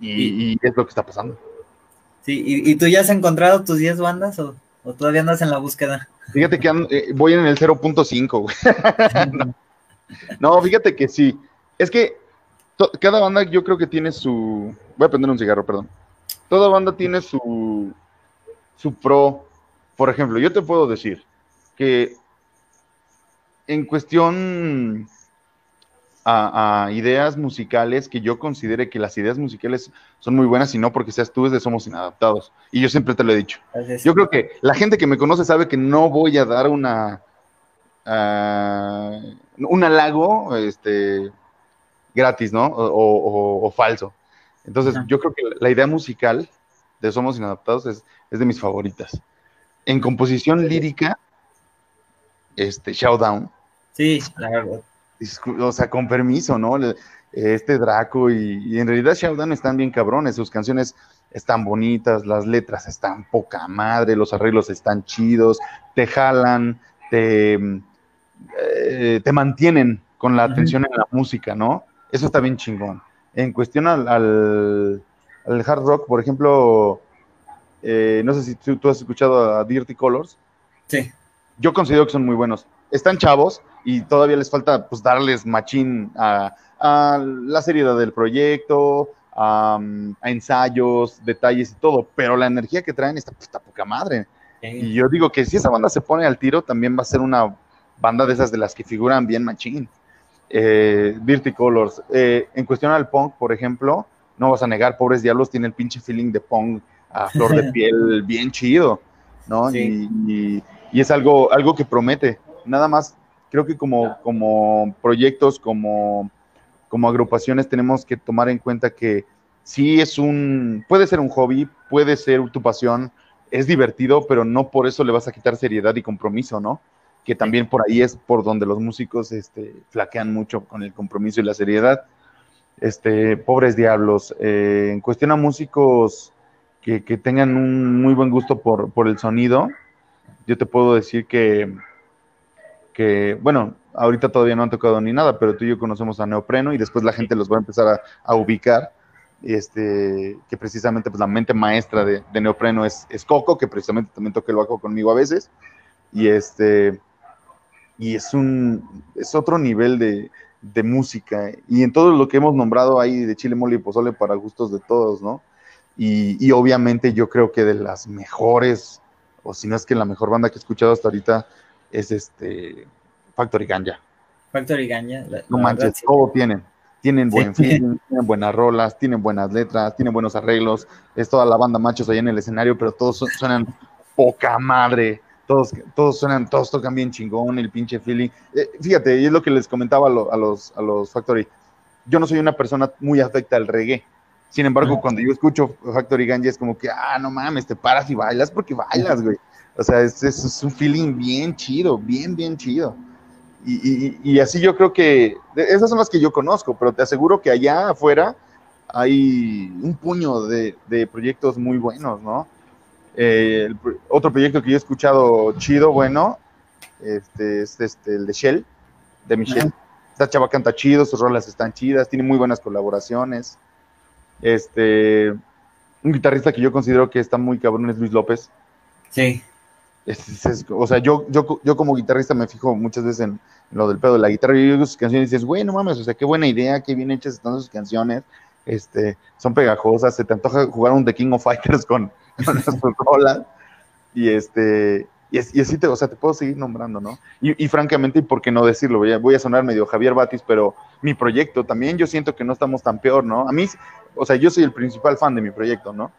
Y, y es lo que está pasando. Sí, ¿y, y tú ya has encontrado tus 10 bandas o, o, todavía andas en la búsqueda? Fíjate que ando, eh, voy en el 0.5, güey. no. no, fíjate que sí. Es que cada banda yo creo que tiene su... Voy a prender un cigarro, perdón. Toda banda tiene su, su pro, por ejemplo, yo te puedo decir que en cuestión a, a, ideas musicales, que yo considere que las ideas musicales son muy buenas y no porque seas tú, es de Somos Inadaptados. Y yo siempre te lo he dicho. Yo creo que la gente que me conoce sabe que no voy a dar una uh, un halago este, gratis, ¿no? O, o, o falso. Entonces, no. yo creo que la idea musical de Somos Inadaptados es, es de mis favoritas. En composición lírica, este, Showdown. Sí, la verdad. O sea, con permiso, ¿no? Este Draco y, y en realidad Showdown están bien cabrones, sus canciones están bonitas, las letras están poca madre, los arreglos están chidos, te jalan, te, eh, te mantienen con la atención uh -huh. en la música, ¿no? Eso está bien chingón. En cuestión al, al, al hard rock, por ejemplo, eh, no sé si tú, tú, has escuchado a Dirty Colors. Sí. Yo considero que son muy buenos. Están chavos y todavía les falta pues darles machín a, a la seriedad del proyecto, a, a, ensayos, detalles y todo, pero la energía que traen está, está poca madre. Sí. Y yo digo que si esa banda se pone al tiro, también va a ser una banda de esas de las que figuran bien machín. Eh, Dirty Colors. Eh, en cuestión al punk, por ejemplo, no vas a negar, Pobres Diablos tiene el pinche feeling de punk a flor de piel bien chido, ¿no? Sí. Y, y, y, es algo, algo que promete. Nada más, creo que como, como proyectos, como, como agrupaciones, tenemos que tomar en cuenta que sí es un, puede ser un hobby, puede ser tu pasión, es divertido, pero no por eso le vas a quitar seriedad y compromiso, ¿no? Que también por ahí es por donde los músicos este, flaquean mucho con el compromiso y la seriedad. Este, pobres diablos. Eh, en cuestión a músicos que, que, tengan un muy buen gusto por, por, el sonido, yo te puedo decir que, que, bueno, ahorita todavía no han tocado ni nada, pero tú y yo conocemos a Neopreno y después la gente los va a empezar a, a ubicar. Este, que precisamente pues, la mente maestra de, de Neopreno es, es, Coco, que precisamente también toca el bajo conmigo a veces. Y este, y es un, es otro nivel de, de música. Y en todo lo que hemos nombrado ahí de Chile, Mole y Pozole para gustos de todos, ¿no? Y, y, obviamente yo creo que de las mejores, o si no es que la mejor banda que he escuchado hasta ahorita es este Factory Ganja. Factory Ganja. La, no manches, sí. todo tienen. Tienen buen sí. feeling, tienen buenas rolas, tienen buenas letras, tienen buenos arreglos. Es toda la banda machos ahí en el escenario, pero todos suenan poca madre. Todos, todos suenan, todos tocan bien chingón, el pinche feeling. Eh, fíjate, y es lo que les comentaba a, lo, a, los, a los Factory. Yo no soy una persona muy afecta al reggae sin embargo, cuando yo escucho Factory Ganja es como que, ah, no mames, te paras y bailas porque bailas, güey. O sea, es, es, es un feeling bien chido, bien, bien chido. Y, y, y, así yo creo que, esas son las que yo conozco, pero te aseguro que allá afuera hay un puño de, de proyectos muy buenos, ¿no? Eh, el, otro proyecto que yo he escuchado chido, bueno, este, es este, el de Shell, de Michelle. Esta chava canta chido, sus rolas están chidas, tiene muy buenas colaboraciones. Este, un guitarrista que yo considero que está muy cabrón es Luis López. Sí. Es, es, es, o sea, yo, yo, yo como guitarrista me fijo muchas veces en, en lo del pedo de la guitarra y yo sus canciones y dices, güey, no mames, o sea, qué buena idea, qué bien hechas están sus canciones, este, son pegajosas, se te antoja jugar un The King of Fighters con, con las rolas. Y este, y, así te, o sea, te puedo seguir nombrando, ¿no? Y, francamente, y por qué no decirlo, voy a, voy a sonar medio Javier Batis, pero mi proyecto también yo siento que no estamos tan peor, ¿no? A mí, o sea, yo soy el principal fan de mi proyecto, ¿no?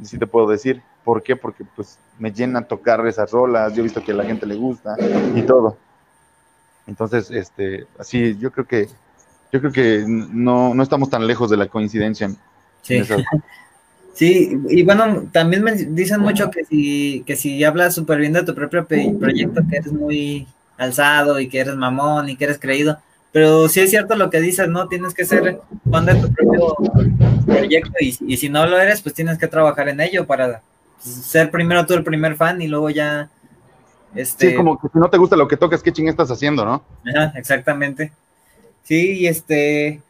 Y sí te puedo decir, ¿por qué? Porque pues me llena tocar esas rolas, yo he visto que a la gente le gusta y todo. Entonces, este, así, yo creo que, yo creo que no, no estamos tan lejos de la coincidencia. Sí. Sí, y bueno, también me dicen mucho que si, que si hablas súper bien de tu propio proyecto, que eres muy alzado y que eres mamón y que eres creído, pero sí es cierto lo que dices, ¿no? Tienes que ser fan de tu propio proyecto y, y si no lo eres, pues tienes que trabajar en ello para ser primero tú el primer fan y luego ya... Este... Sí, como que si no te gusta lo que tocas, ¿qué ching estás haciendo, no? Ajá, exactamente. Sí, y este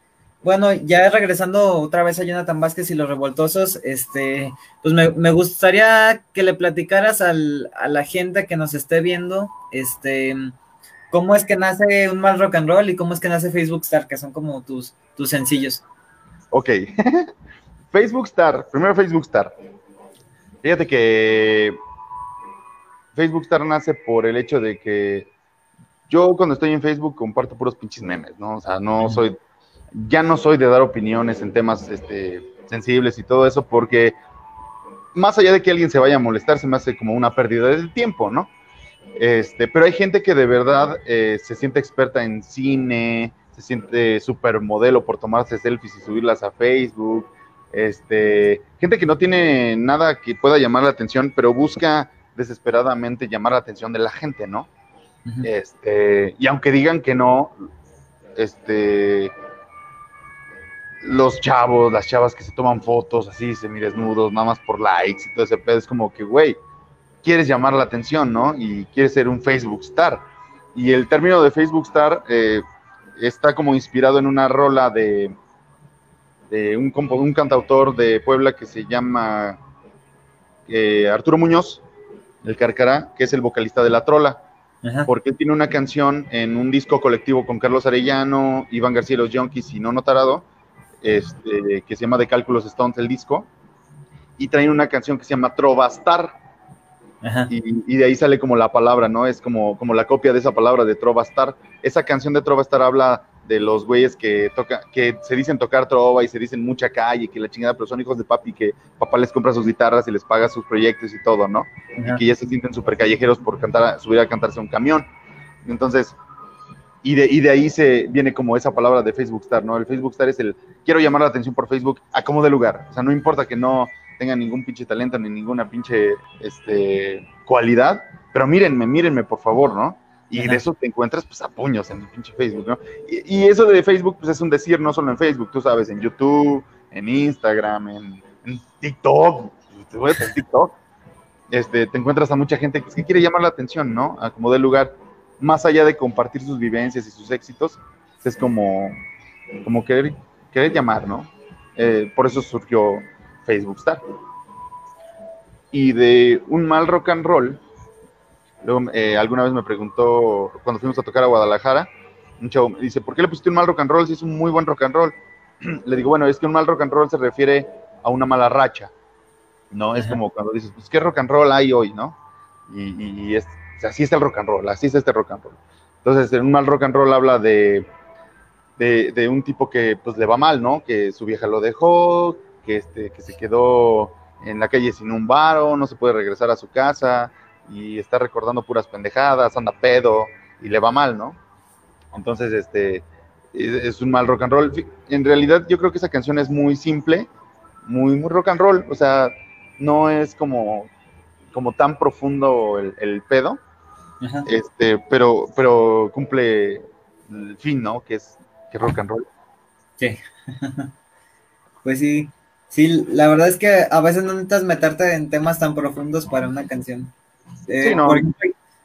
bueno, ya regresando otra vez a Jonathan Vázquez y los revoltosos, este, pues me, gustaría que le platicaras al, a la gente que nos esté viendo, este, cómo es que nace un mal rock and roll y cómo es que nace Facebook Star, que son como tus, tus sencillos. Ok, Facebook Star, primero Facebook Star. Fíjate que Facebook Star nace por el hecho de que yo cuando estoy en Facebook comparto puros pinches memes, ¿no? O sea, no soy ya no soy de dar opiniones en temas este, sensibles y todo eso, porque más allá de que alguien se vaya a molestar, se me hace como una pérdida de tiempo, ¿no? Este, pero hay gente que de verdad eh, se siente experta en cine, se siente supermodelo por tomarse selfies y subirlas a Facebook. Este, gente que no tiene nada que pueda llamar la atención, pero busca desesperadamente llamar la atención de la gente, ¿no? Este, y aunque digan que no, este, los chavos, las chavas que se toman fotos así, semidesnudos, nada más por likes y todo ese pedo, es como que, güey, quieres llamar la atención, ¿no? Y quieres ser un Facebook star. Y el término de Facebook star eh, está como inspirado en una rola de, de un, un cantautor de Puebla que se llama eh, Arturo Muñoz, el Carcará, que es el vocalista de La Trola. Porque tiene una canción en un disco colectivo con Carlos Arellano, Iván García y los Yonkis y Nono Tarado, este, que se llama De Cálculos Stones, el disco, y traen una canción que se llama Trovastar. Y, de ahí sale como la palabra, ¿no? Es como, como la copia de esa palabra de Trovastar. Esa canción de Trovastar habla de los güeyes que toca, que se dicen tocar trova y se dicen mucha calle, que la chingada, pero son hijos de papi, que papá les compra sus guitarras y les paga sus proyectos y todo, ¿no? Y que ya se sienten súper callejeros por cantar, subir a cantarse un camión. Entonces, y de, y de ahí se viene como esa palabra de Facebook Star, ¿no? El Facebook Star es el, quiero llamar la atención por Facebook a como de lugar. O sea, no importa que no tenga ningún pinche talento ni ninguna pinche este, cualidad, pero mírenme, mírenme, por favor, ¿no? Y de eso te encuentras, pues, a puños en el pinche Facebook, ¿no? Y, eso de Facebook, pues, es un decir, no solo en Facebook, tú sabes, en YouTube, en Instagram, en, TikTok, pues, en TikTok, este, te encuentras a mucha gente que quiere llamar la atención, ¿no? A como de lugar más allá de compartir sus vivencias y sus éxitos, es como, como querer, querer llamar, ¿no? Eh, por eso surgió Facebook Star. Y de un mal rock and roll, luego, eh, alguna vez me preguntó, cuando fuimos a tocar a Guadalajara, un chavo me dice, ¿por qué le pusiste un mal rock and roll si es un muy buen rock and roll? le digo, bueno, es que un mal rock and roll se refiere a una mala racha, ¿no? Es como cuando dices, pues, ¿qué rock and roll hay hoy, no? Y, y es así está el rock and roll, así es este rock and roll. Entonces, en un mal rock and roll habla de, de, un tipo que pues le va mal, ¿no? Que su vieja lo dejó, que, este, que se quedó en la calle sin un varo, no se puede regresar a su casa y está recordando puras pendejadas, anda pedo y le va mal, ¿no? Entonces, este, es, un mal rock and roll. En realidad, yo creo que esa canción es muy simple, muy, muy rock and roll, o sea, no es como, como tan profundo el, el pedo, este, pero, pero cumple el fin, ¿no? Que es que rock and roll. Sí. pues sí. Sí, la verdad es que a veces no necesitas meterte en temas tan profundos para una canción. Eh, sí, no.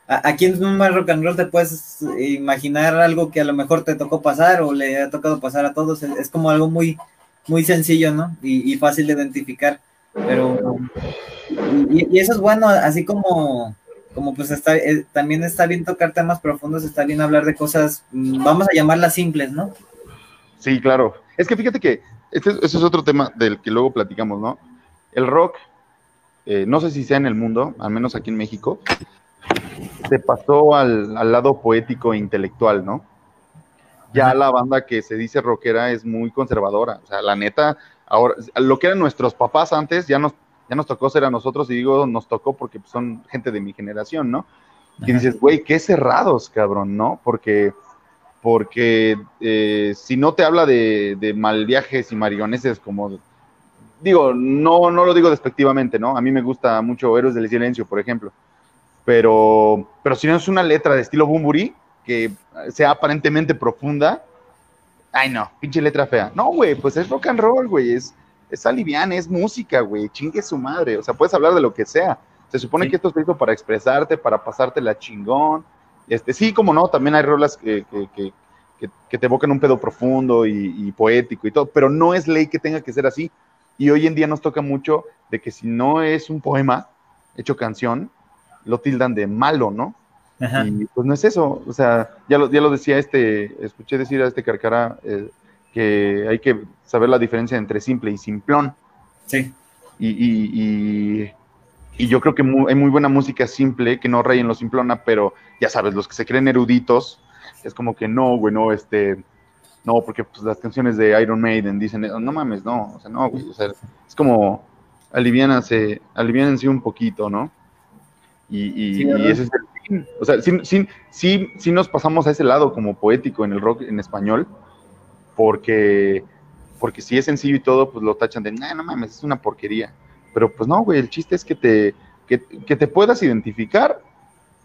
aquí en un rock and roll te puedes imaginar algo que a lo mejor te tocó pasar o le ha tocado pasar a todos. Es como algo muy, muy sencillo, ¿no? Y, fácil de identificar. Pero, y, eso es bueno, así como como pues está, eh, también está bien tocar temas profundos, está bien hablar de cosas, mm, vamos a llamarlas simples, ¿no? Sí, claro. Es que fíjate que este, ese es otro tema del que luego platicamos, ¿no? El rock eh, no sé si sea en el mundo, al menos aquí en México, se pasó al, al lado poético e intelectual, ¿no? Ya la banda que se dice rockera es muy conservadora. O sea, la neta, ahora, lo que eran nuestros papás antes, ya nos, ya nos tocó ser a nosotros, y digo nos tocó porque son gente de mi generación, ¿no? Y dices, güey, qué cerrados, cabrón, ¿no? Porque, porque eh, si no te habla de, de mal viajes y marioneses como digo, no, no lo digo despectivamente, ¿no? A mí me gusta mucho Héroes del Silencio, por ejemplo. Pero, pero si no es una letra de estilo Bumburi, que sea aparentemente profunda, ay no, pinche letra fea. No, güey, pues es rock and roll, güey, es, es alivian, es música, güey, chingue su madre. O sea, puedes hablar de lo que sea. Se supone que esto es para expresarte, para pasarte la chingón. Este, sí, como no, también hay rolas que, que, que, que te evocan un pedo profundo y, y, poético y todo, pero no es ley que tenga que ser así. Y hoy en día nos toca mucho de que si no es un poema hecho canción, lo tildan de malo, ¿no? Y pues no es eso, o sea, ya lo, ya lo decía este, escuché decir a este Carcara eh, que hay que saber la diferencia entre simple y simplón. Sí. Y, y, y, yo creo que hay muy buena música simple que no rayen lo simplona, pero ya sabes, los que se creen eruditos, es como que no, güey, no, este, no, porque pues, las canciones de Iron Maiden dicen, no mames, no, o sea, no, güey, o sea, es como aliviánense, aliviánense un poquito, ¿no? Y, y, ese es el fin. O sea, sí, sí, sí, sí, nos pasamos a ese lado como poético en el rock en español, porque, porque si es sencillo y todo, pues lo tachan de, no, no mames, es una porquería. Pero pues no, güey, el chiste es que te, que, que te puedas identificar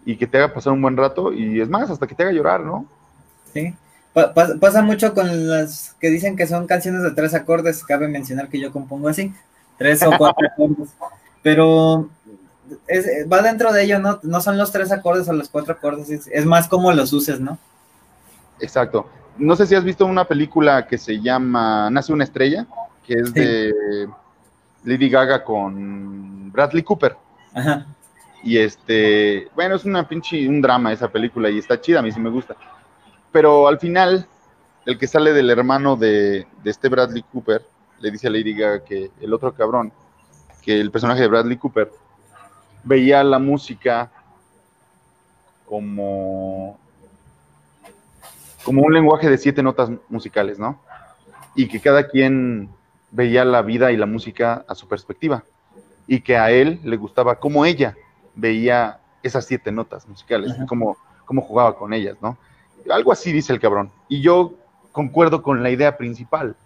y que te haga pasar un buen rato y es más, hasta que te haga llorar, ¿no? Sí. pasa mucho con las que dicen que son canciones de tres acordes, cabe mencionar que yo compongo así, tres o cuatro acordes, pero va dentro de ello, ¿no? No son los tres acordes o los cuatro acordes, es, más como los uses, ¿no? Exacto. No sé si has visto una película que se llama Nace una estrella, que es de Lady Gaga con Bradley Cooper. Ajá. Y este, bueno, es una pinche, un drama esa película y está chida, a mí sí me gusta. Pero al final, el que sale del hermano de, de este Bradley Cooper, le dice a Lady Gaga que el otro cabrón, que el personaje de Bradley Cooper, veía la música como, como un lenguaje de siete notas musicales, ¿no? Y que cada quien veía la vida y la música a su perspectiva. Y que a él le gustaba cómo ella veía esas siete notas musicales, cómo, cómo jugaba con ellas, ¿no? Algo así dice el cabrón. Y yo concuerdo con la idea principal.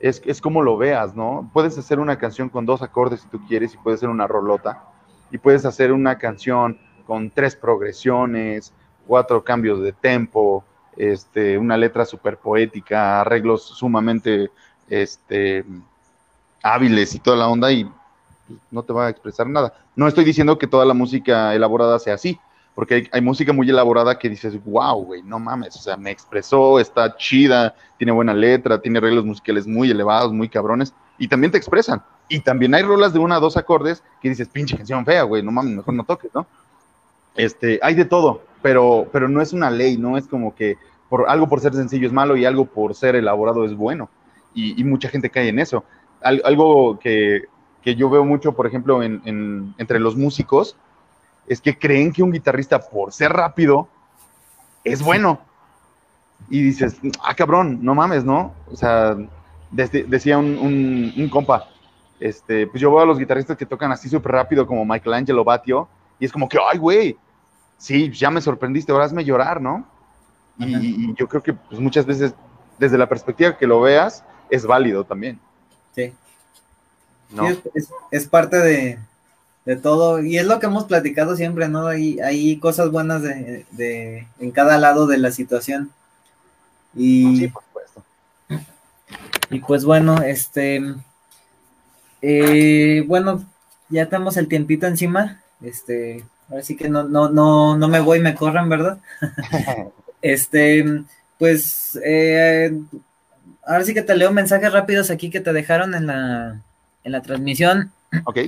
Es, es como lo veas, ¿no? Puedes hacer una canción con dos acordes si tú quieres y puede ser una rolota, y puedes hacer una canción con tres progresiones, cuatro cambios de tempo, este, una letra súper poética, arreglos sumamente este, hábiles y toda la onda y no te va a expresar nada. No estoy diciendo que toda la música elaborada sea así, porque hay, música muy elaborada que dices, wow, güey, no mames, o sea, me expresó, está chida, tiene buena letra, tiene arreglos musicales muy elevados, muy cabrones, y también te expresan. Y también hay rolas de una a dos acordes que dices, pinche canción fea, güey, no mames, mejor no toques, ¿no? Este, hay de todo, pero, pero no es una ley, no es como que por, algo por ser sencillo es malo y algo por ser elaborado es bueno. Y, mucha gente cae en eso. Algo que, que, yo veo mucho, por ejemplo, en, en, entre los músicos, es que creen que un guitarrista, por ser rápido, es bueno. Y dices, ah, cabrón, no mames, ¿no? O sea, desde, decía un, un, un compa, este, pues yo veo a los guitarristas que tocan así súper rápido como Michelangelo Batio y es como que, ay, güey, sí, ya me sorprendiste, ahora hazme llorar, ¿no? Y, yo creo que pues, muchas veces, desde la perspectiva que lo veas, es válido también. Sí. ¿No? es, parte de, de, todo, y es lo que hemos platicado siempre, ¿no? Hay, hay cosas buenas de, de, en cada lado de la situación. Y, sí, por supuesto. Y pues bueno, este eh, bueno, ya tenemos el tiempito encima. Este, ahora sí que no, no, no, no me voy, me corran, ¿verdad? este, pues, eh, ahora sí que te leo mensajes rápidos aquí que te dejaron en la, en la transmisión. Ok.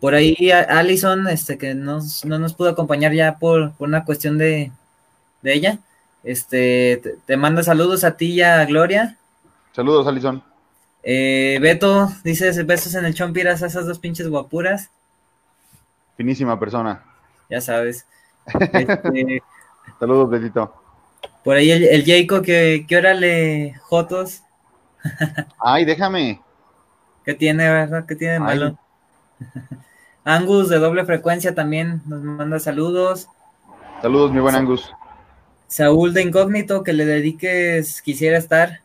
Por ahí Alison, este, que no nos pudo acompañar ya por, una cuestión de, de ella. Este, te, te, manda saludos a ti y a Gloria. Saludos, Alison. Eh, Beto, dices besos en el chompiras a esas dos pinches guapuras. Finísima persona. Ya sabes. Este, Saludos, Betito. Por ahí el, el Jacob, que, ¿qué hora le Jotos? Ay, déjame. ¿Qué tiene, verdad? ¿Qué tiene de malo? Angus de doble frecuencia también nos manda saludos. Saludos, mi buen Angus. Saúl de Incógnito, que le dediques, quisiera estar.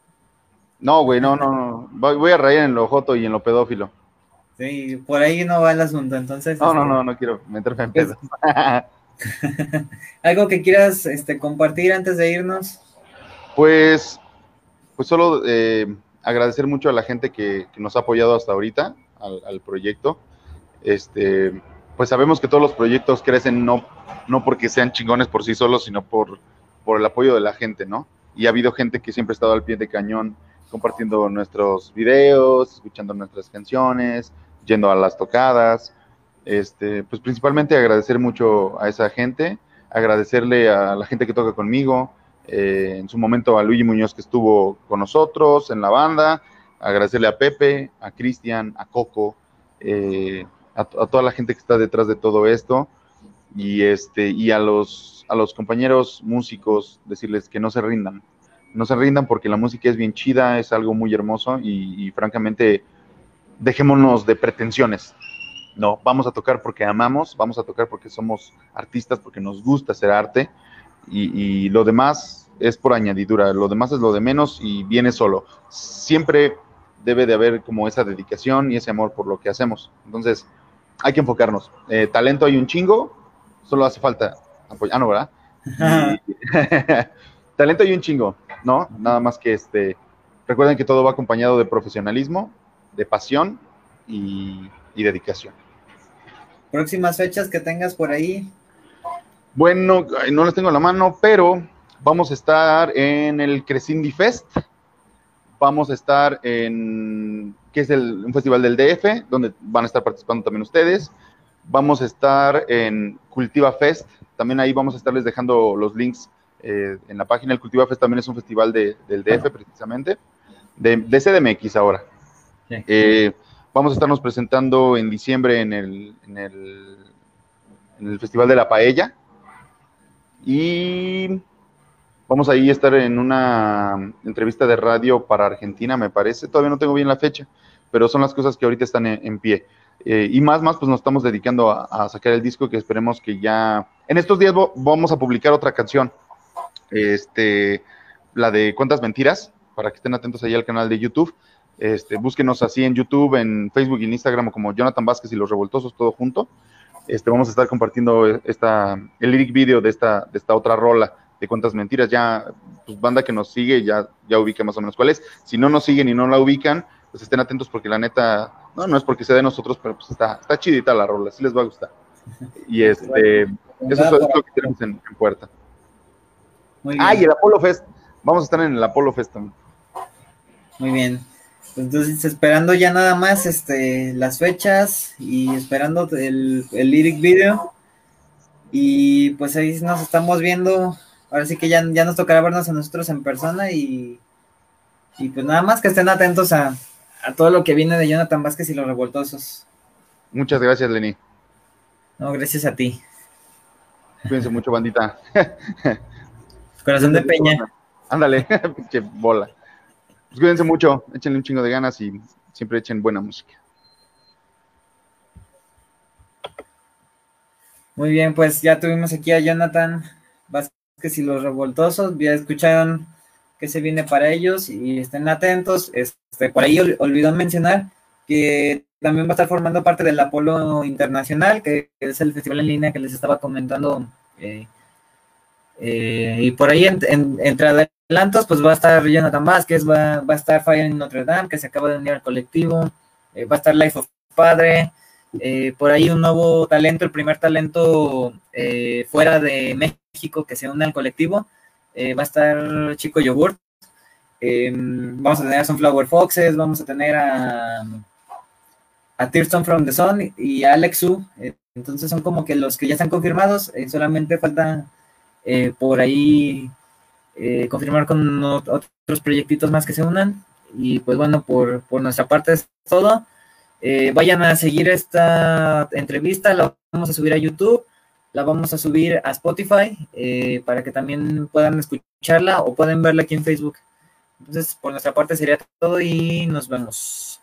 No, güey, no, no, no. Voy, a rayar en lo joto y en lo pedófilo. Sí, por ahí no va el asunto, entonces. No, no, este, no, no quiero meterme en pedo. ¿Algo que quieras este, compartir antes de irnos? Pues, pues solo eh, agradecer mucho a la gente que, que nos ha apoyado hasta ahorita al, al proyecto. Este, pues sabemos que todos los proyectos crecen no, no porque sean chingones por sí solos, sino por, por el apoyo de la gente, ¿no? Y ha habido gente que siempre ha estado al pie de cañón compartiendo nuestros videos, escuchando nuestras canciones, yendo a las tocadas. Este, pues principalmente agradecer mucho a esa gente, agradecerle a la gente que toca conmigo, eh, en su momento a Luigi Muñoz que estuvo con nosotros en la banda, agradecerle a Pepe, a Cristian, a Coco, eh, a, toda la gente que está detrás de todo esto. Y este a los compañeros músicos decirles que no se rindan, no se rindan porque la música es bien chida, es algo muy hermoso y francamente dejémonos de pretensiones. No, vamos a tocar porque amamos, vamos a tocar porque somos artistas, porque nos gusta hacer arte y, y, lo demás es por añadidura, lo demás es lo de menos y viene solo. Siempre debe de haber como esa dedicación y ese amor por lo que hacemos. Entonces, hay que enfocarnos. Eh, talento hay un chingo, solo hace falta apoyar, ah, no, ¿verdad? Talento hay un chingo, ¿no? Nada más que este, recuerden que todo va acompañado de profesionalismo, de pasión y, y dedicación. Próximas fechas que tengas por ahí. Bueno, no las tengo en la mano, pero vamos a estar en el Crescindi Fest. Vamos a estar en, que es el, un festival del DF, donde van a estar participando también ustedes. Vamos a estar en Cultiva Fest. También ahí vamos a estarles dejando los links eh, en la página. El Cultiva Fest también es un festival de, del DF, precisamente, de, de CDMX ahora. Sí. Eh, vamos a estarnos presentando en diciembre en el, en el, en el Festival de la Paella. Y vamos ahí a estar en una entrevista de radio para Argentina, me parece. Todavía no tengo bien la fecha, pero son las cosas que ahorita están en, pie. Eh, y más, más, pues nos estamos dedicando a, a, sacar el disco que esperemos que ya... En estos días vamos a publicar otra canción, este, la de Cuántas Mentiras, para que estén atentos ahí al canal de YouTube. Este, búsquenos así en YouTube, en Facebook y en Instagram como Jonathan Vázquez y Los Revoltosos, todo junto. Este, vamos a estar compartiendo esta, el lyric video de esta, de esta otra rola de cuántas mentiras. Ya, pues banda que nos sigue ya, ya ubica más o menos cuál es. Si no nos siguen y no la ubican, pues estén atentos porque la neta, no, no es porque sea de nosotros, pero pues está, está chidita la rola, sí les va a gustar. Y este, eso es, es lo que tenemos en, en puerta. Ah, y el Apollo Fest. Vamos a estar en el Apollo Fest también. Muy bien. Entonces, esperando ya nada más este, las fechas y esperando el, el lyric video. Y pues ahí nos estamos viendo. Ahora sí que ya, ya nos tocará vernos a nosotros en persona y, y pues nada más que estén atentos a, a todo lo que viene de Jonathan Vázquez y los revoltosos. Muchas gracias, Lenny. No, gracias a ti. Cuídense mucho, bandita. Corazón de peña. Ándale, pinche bola. Pues cuídense mucho, échenle un chingo de ganas y siempre echen buena música. Muy bien, pues ya tuvimos aquí a Jonathan Vázquez y los revoltosos. Ya escucharon qué se viene para ellos y estén atentos. Este, por ahí ol olvidó mencionar que también va a estar formando parte del Apolo Internacional, que es el festival en línea que les estaba comentando. Eh, eh, y por ahí en, en, entre adelantos, pues va a estar Jonathan Vázquez, va, va, a estar Fire en Notre Dame, que se acaba de unir al colectivo, eh, va a estar Life of Padre, eh, por ahí un nuevo talento, el primer talento eh, fuera de México que se une al colectivo, va a estar Chico Yogurt, vamos a tener a Sunflower Foxes, vamos a tener a, a from the Sun y a Alex Su, entonces son como que los que ya están confirmados, solamente falta eh, por ahí eh, confirmar con otros proyectitos más que se unan. Y pues bueno, por, por nuestra parte es todo. Eh, vayan a seguir esta entrevista, la vamos a subir a YouTube, la vamos a subir a Spotify para que también puedan escucharla o pueden verla aquí en Facebook. Entonces, por nuestra parte sería todo y nos vemos.